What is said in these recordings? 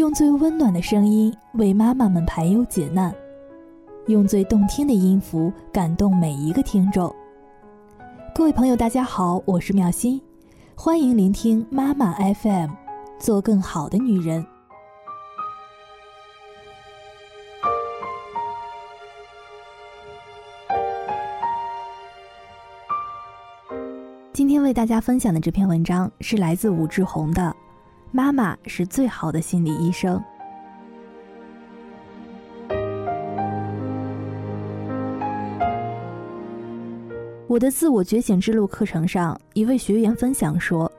用最温暖的声音为妈妈们排忧解难，用最动听的音符感动每一个听众。各位朋友，大家好，我是妙心，欢迎聆听妈妈 FM，做更好的女人。今天为大家分享的这篇文章是来自武志红的。妈妈是最好的心理医生。我的自我觉醒之路课程上，一位学员分享说，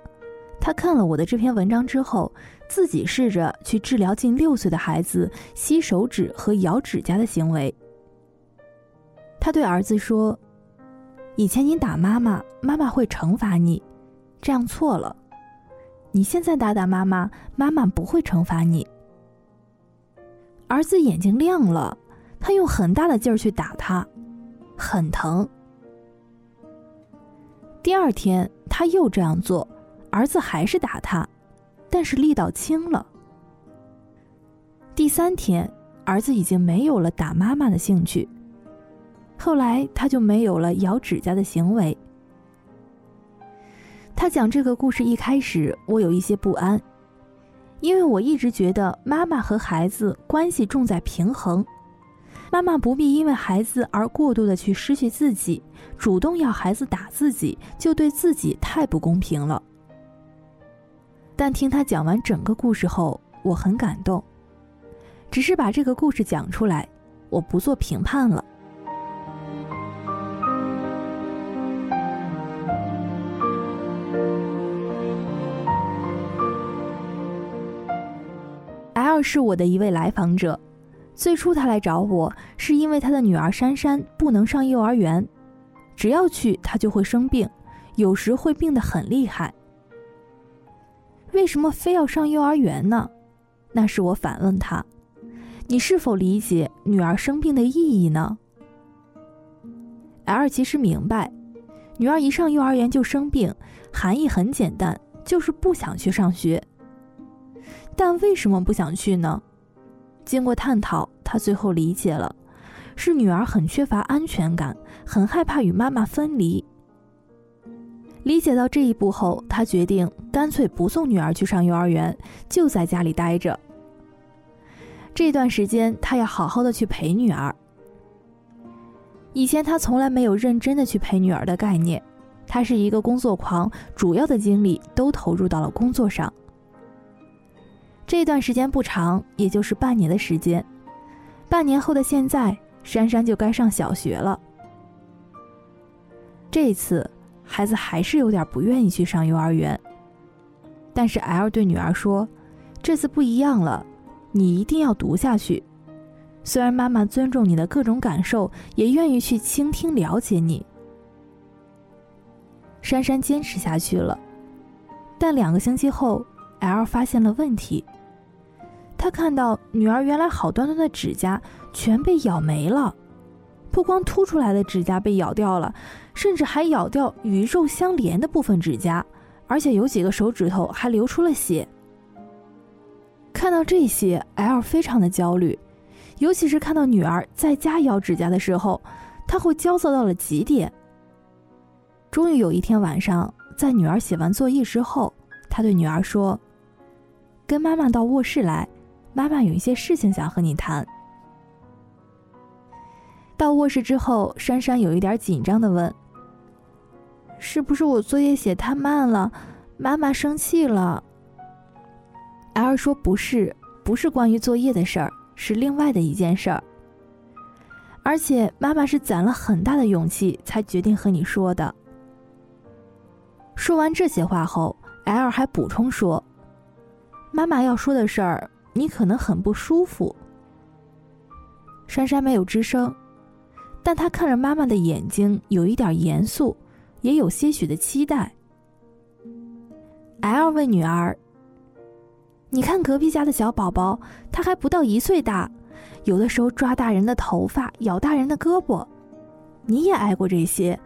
他看了我的这篇文章之后，自己试着去治疗近六岁的孩子吸手指和咬指甲的行为。他对儿子说：“以前你打妈妈，妈妈会惩罚你，这样错了。”你现在打打妈妈，妈妈不会惩罚你。儿子眼睛亮了，他用很大的劲儿去打他，很疼。第二天他又这样做，儿子还是打他，但是力道轻了。第三天，儿子已经没有了打妈妈的兴趣，后来他就没有了咬指甲的行为。他讲这个故事一开始，我有一些不安，因为我一直觉得妈妈和孩子关系重在平衡，妈妈不必因为孩子而过度的去失去自己，主动要孩子打自己，就对自己太不公平了。但听他讲完整个故事后，我很感动，只是把这个故事讲出来，我不做评判了。二是我的一位来访者，最初他来找我是因为他的女儿珊珊不能上幼儿园，只要去她就会生病，有时会病得很厉害。为什么非要上幼儿园呢？那是我反问他：“你是否理解女儿生病的意义呢？”L 其实明白，女儿一上幼儿园就生病，含义很简单，就是不想去上学。但为什么不想去呢？经过探讨，他最后理解了，是女儿很缺乏安全感，很害怕与妈妈分离。理解到这一步后，他决定干脆不送女儿去上幼儿园，就在家里待着。这段时间，他要好好的去陪女儿。以前他从来没有认真的去陪女儿的概念，他是一个工作狂，主要的精力都投入到了工作上。这段时间不长，也就是半年的时间。半年后的现在，珊珊就该上小学了。这次，孩子还是有点不愿意去上幼儿园。但是 L 对女儿说：“这次不一样了，你一定要读下去。虽然妈妈尊重你的各种感受，也愿意去倾听、了解你。”珊珊坚持下去了，但两个星期后，L 发现了问题。他看到女儿原来好端端的指甲全被咬没了，不光凸出来的指甲被咬掉了，甚至还咬掉与肉相连的部分指甲，而且有几个手指头还流出了血。看到这些，L 非常的焦虑，尤其是看到女儿在家咬指甲的时候，他会焦躁到了极点。终于有一天晚上，在女儿写完作业之后，他对女儿说：“跟妈妈到卧室来。”妈妈有一些事情想和你谈。到卧室之后，珊珊有一点紧张的问：“是不是我作业写太慢了，妈妈生气了？”L 说：“不是，不是关于作业的事儿，是另外的一件事儿。而且妈妈是攒了很大的勇气才决定和你说的。”说完这些话后，L 还补充说：“妈妈要说的事儿。”你可能很不舒服。珊珊没有吱声，但她看着妈妈的眼睛，有一点严肃，也有些许的期待。L 问女儿：“你看隔壁家的小宝宝，他还不到一岁大，有的时候抓大人的头发，咬大人的胳膊。你也挨过这些，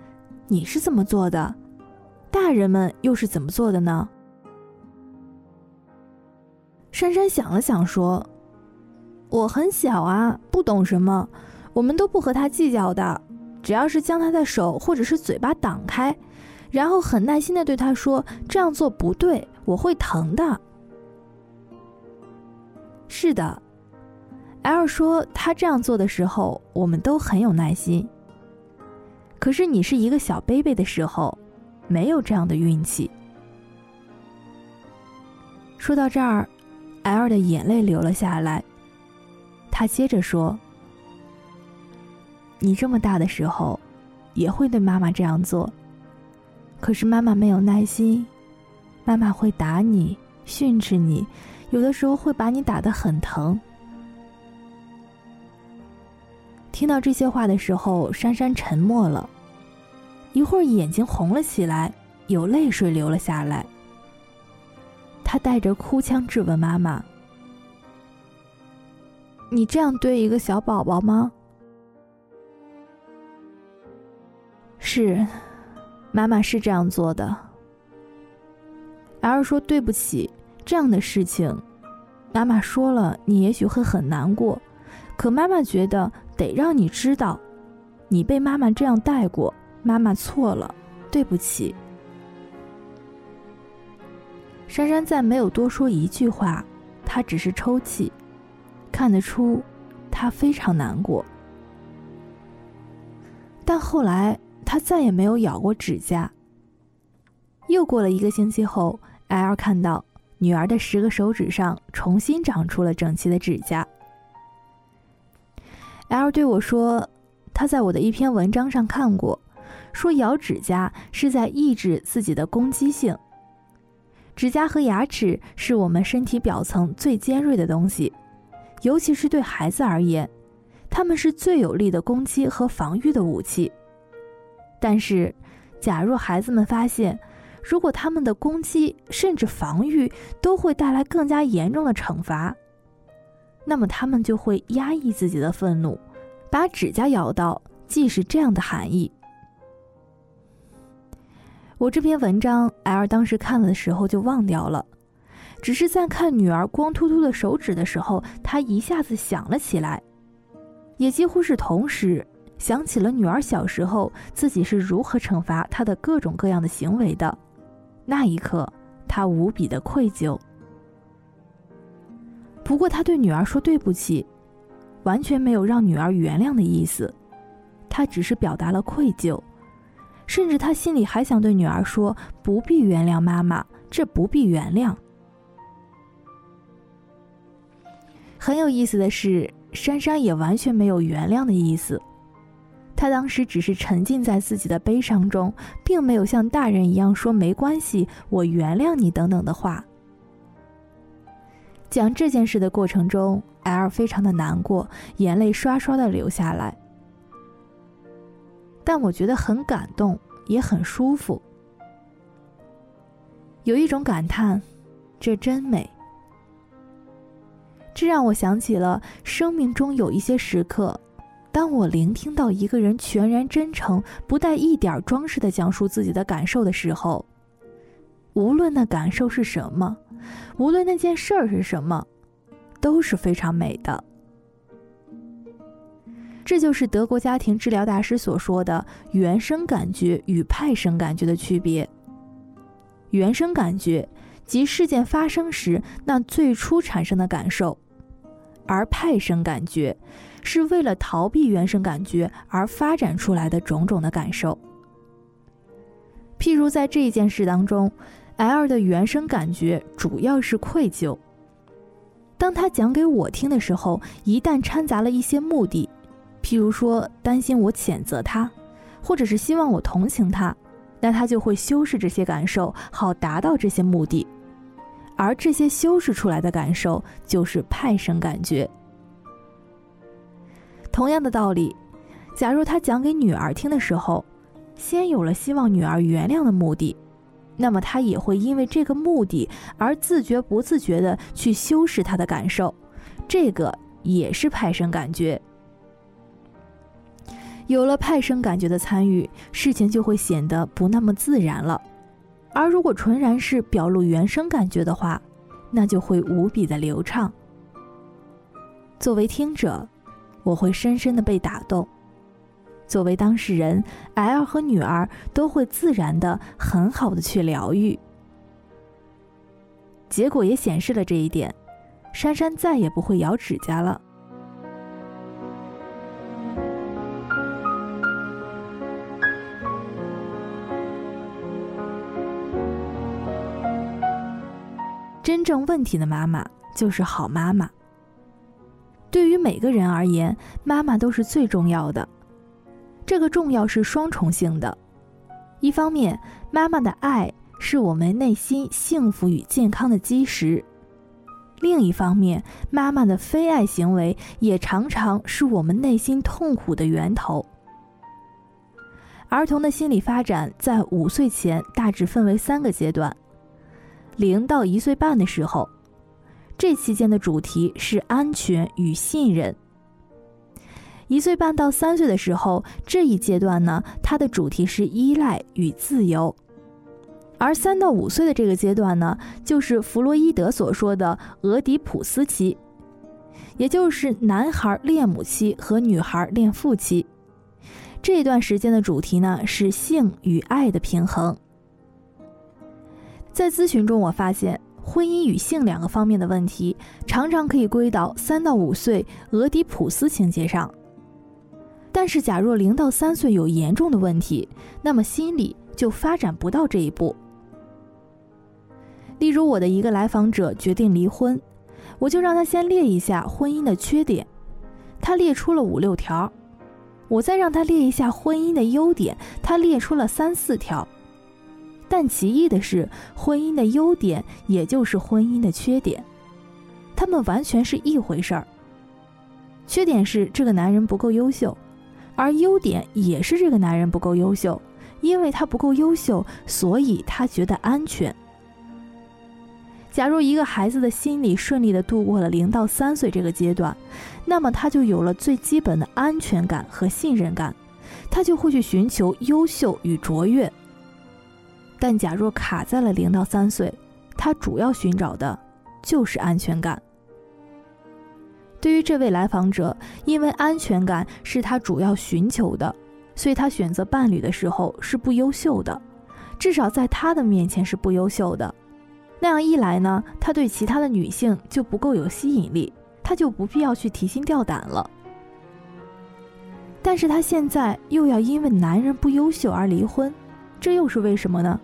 你是怎么做的？大人们又是怎么做的呢？”珊珊想了想说：“我很小啊，不懂什么，我们都不和他计较的。只要是将他的手或者是嘴巴挡开，然后很耐心的对他说这样做不对，我会疼的。”是的，L 说他这样做的时候，我们都很有耐心。可是你是一个小 baby 的时候，没有这样的运气。说到这儿。L 的眼泪流了下来。他接着说：“你这么大的时候，也会对妈妈这样做。可是妈妈没有耐心，妈妈会打你、训斥你，有的时候会把你打得很疼。”听到这些话的时候，珊珊沉默了一会儿，眼睛红了起来，有泪水流了下来。他带着哭腔质问妈妈：“你这样对一个小宝宝吗？”“是，妈妈是这样做的。”L 说：“对不起，这样的事情，妈妈说了，你也许会很难过。可妈妈觉得得让你知道，你被妈妈这样带过，妈妈错了，对不起。”珊珊再没有多说一句话，她只是抽泣，看得出，她非常难过。但后来，她再也没有咬过指甲。又过了一个星期后，L 看到女儿的十个手指上重新长出了整齐的指甲。L 对我说：“他在我的一篇文章上看过，说咬指甲是在抑制自己的攻击性。”指甲和牙齿是我们身体表层最尖锐的东西，尤其是对孩子而言，它们是最有力的攻击和防御的武器。但是，假若孩子们发现，如果他们的攻击甚至防御都会带来更加严重的惩罚，那么他们就会压抑自己的愤怒，把指甲咬到，既是这样的含义。我这篇文章，L 当时看了的时候就忘掉了，只是在看女儿光秃秃的手指的时候，他一下子想了起来，也几乎是同时想起了女儿小时候自己是如何惩罚她的各种各样的行为的。那一刻，他无比的愧疚。不过，他对女儿说对不起，完全没有让女儿原谅的意思，他只是表达了愧疚。甚至他心里还想对女儿说：“不必原谅妈妈，这不必原谅。”很有意思的是，珊珊也完全没有原谅的意思。她当时只是沉浸在自己的悲伤中，并没有像大人一样说“没关系，我原谅你”等等的话。讲这件事的过程中，L 非常的难过，眼泪刷刷的流下来。但我觉得很感动，也很舒服，有一种感叹：这真美。这让我想起了生命中有一些时刻，当我聆听到一个人全然真诚、不带一点装饰的讲述自己的感受的时候，无论那感受是什么，无论那件事儿是什么，都是非常美的。这就是德国家庭治疗大师所说的原生感觉与派生感觉的区别。原生感觉即事件发生时那最初产生的感受，而派生感觉是为了逃避原生感觉而发展出来的种种的感受。譬如在这一件事当中，L 的原生感觉主要是愧疚。当他讲给我听的时候，一旦掺杂了一些目的。譬如说，担心我谴责他，或者是希望我同情他，那他就会修饰这些感受，好达到这些目的。而这些修饰出来的感受，就是派生感觉。同样的道理，假如他讲给女儿听的时候，先有了希望女儿原谅的目的，那么他也会因为这个目的而自觉不自觉的去修饰他的感受，这个也是派生感觉。有了派生感觉的参与，事情就会显得不那么自然了。而如果纯然是表露原生感觉的话，那就会无比的流畅。作为听者，我会深深的被打动；作为当事人，L 和女儿都会自然的很好的去疗愈。结果也显示了这一点，珊珊再也不会咬指甲了。真正问题的妈妈就是好妈妈。对于每个人而言，妈妈都是最重要的。这个重要是双重性的，一方面，妈妈的爱是我们内心幸福与健康的基石；另一方面，妈妈的非爱行为也常常是我们内心痛苦的源头。儿童的心理发展在五岁前大致分为三个阶段。零到一岁半的时候，这期间的主题是安全与信任。一岁半到三岁的时候，这一阶段呢，它的主题是依赖与自由。而三到五岁的这个阶段呢，就是弗洛伊德所说的俄狄浦斯期，也就是男孩恋母期和女孩恋父期。这段时间的主题呢，是性与爱的平衡。在咨询中，我发现婚姻与性两个方面的问题，常常可以归到三到五岁俄狄浦斯情节上。但是，假若零到三岁有严重的问题，那么心理就发展不到这一步。例如，我的一个来访者决定离婚，我就让他先列一下婚姻的缺点，他列出了五六条；我再让他列一下婚姻的优点，他列出了三四条。但奇异的是，婚姻的优点也就是婚姻的缺点，他们完全是一回事儿。缺点是这个男人不够优秀，而优点也是这个男人不够优秀，因为他不够优秀，所以他觉得安全。假如一个孩子的心理顺利的度过了零到三岁这个阶段，那么他就有了最基本的安全感和信任感，他就会去寻求优秀与卓越。但假若卡在了零到三岁，他主要寻找的就是安全感。对于这位来访者，因为安全感是他主要寻求的，所以他选择伴侣的时候是不优秀的，至少在他的面前是不优秀的。那样一来呢，他对其他的女性就不够有吸引力，他就不必要去提心吊胆了。但是他现在又要因为男人不优秀而离婚。这又是为什么呢？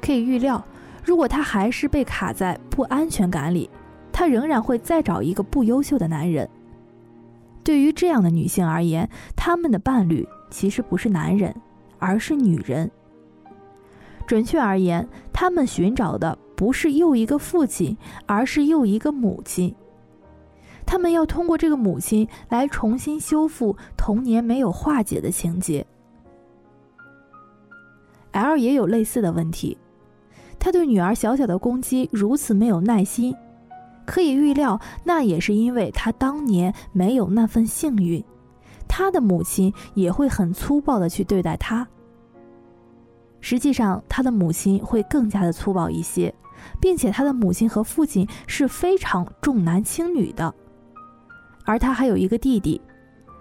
可以预料，如果她还是被卡在不安全感里，她仍然会再找一个不优秀的男人。对于这样的女性而言，她们的伴侣其实不是男人，而是女人。准确而言，她们寻找的不是又一个父亲，而是又一个母亲。她们要通过这个母亲来重新修复童年没有化解的情节。L 也有类似的问题，他对女儿小小的攻击如此没有耐心，可以预料，那也是因为他当年没有那份幸运，他的母亲也会很粗暴的去对待他。实际上，他的母亲会更加的粗暴一些，并且他的母亲和父亲是非常重男轻女的，而他还有一个弟弟，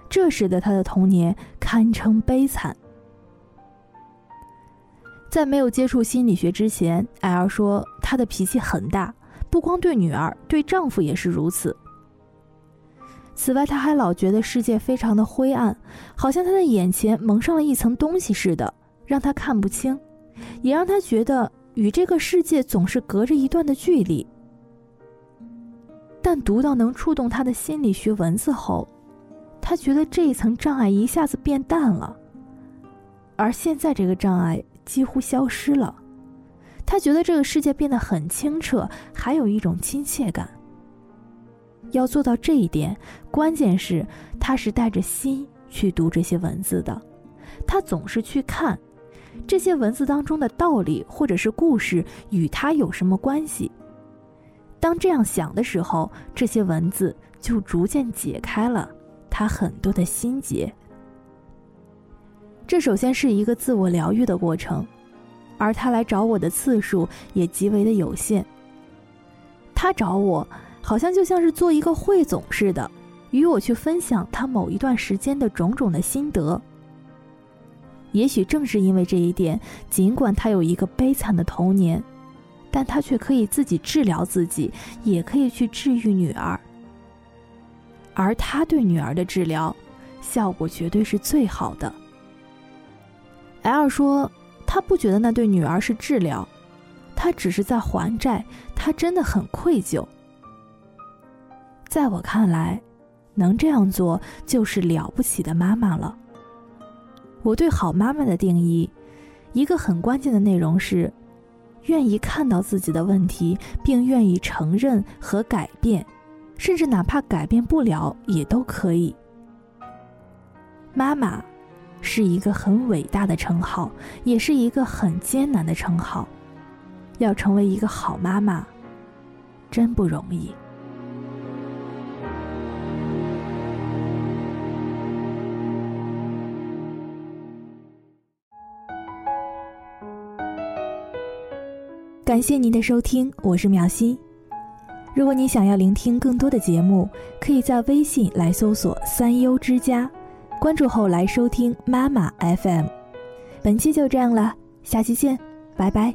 这使得他的童年堪称悲惨。在没有接触心理学之前，L 说她的脾气很大，不光对女儿，对丈夫也是如此。此外，她还老觉得世界非常的灰暗，好像她的眼前蒙上了一层东西似的，让她看不清，也让她觉得与这个世界总是隔着一段的距离。但读到能触动她的心理学文字后，她觉得这一层障碍一下子变淡了，而现在这个障碍。几乎消失了，他觉得这个世界变得很清澈，还有一种亲切感。要做到这一点，关键是他是带着心去读这些文字的，他总是去看这些文字当中的道理或者是故事与他有什么关系。当这样想的时候，这些文字就逐渐解开了他很多的心结。这首先是一个自我疗愈的过程，而他来找我的次数也极为的有限。他找我，好像就像是做一个汇总似的，与我去分享他某一段时间的种种的心得。也许正是因为这一点，尽管他有一个悲惨的童年，但他却可以自己治疗自己，也可以去治愈女儿。而他对女儿的治疗，效果绝对是最好的。L 说，他不觉得那对女儿是治疗，他只是在还债，他真的很愧疚。在我看来，能这样做就是了不起的妈妈了。我对好妈妈的定义，一个很关键的内容是，愿意看到自己的问题，并愿意承认和改变，甚至哪怕改变不了也都可以。妈妈，是一个很伟大的称号，也是一个很艰难的称号。要成为一个好妈妈，真不容易。感谢您的收听，我是苗心。如果你想要聆听更多的节目，可以在微信来搜索“三优之家”，关注后来收听妈妈 FM。本期就这样了，下期见，拜拜。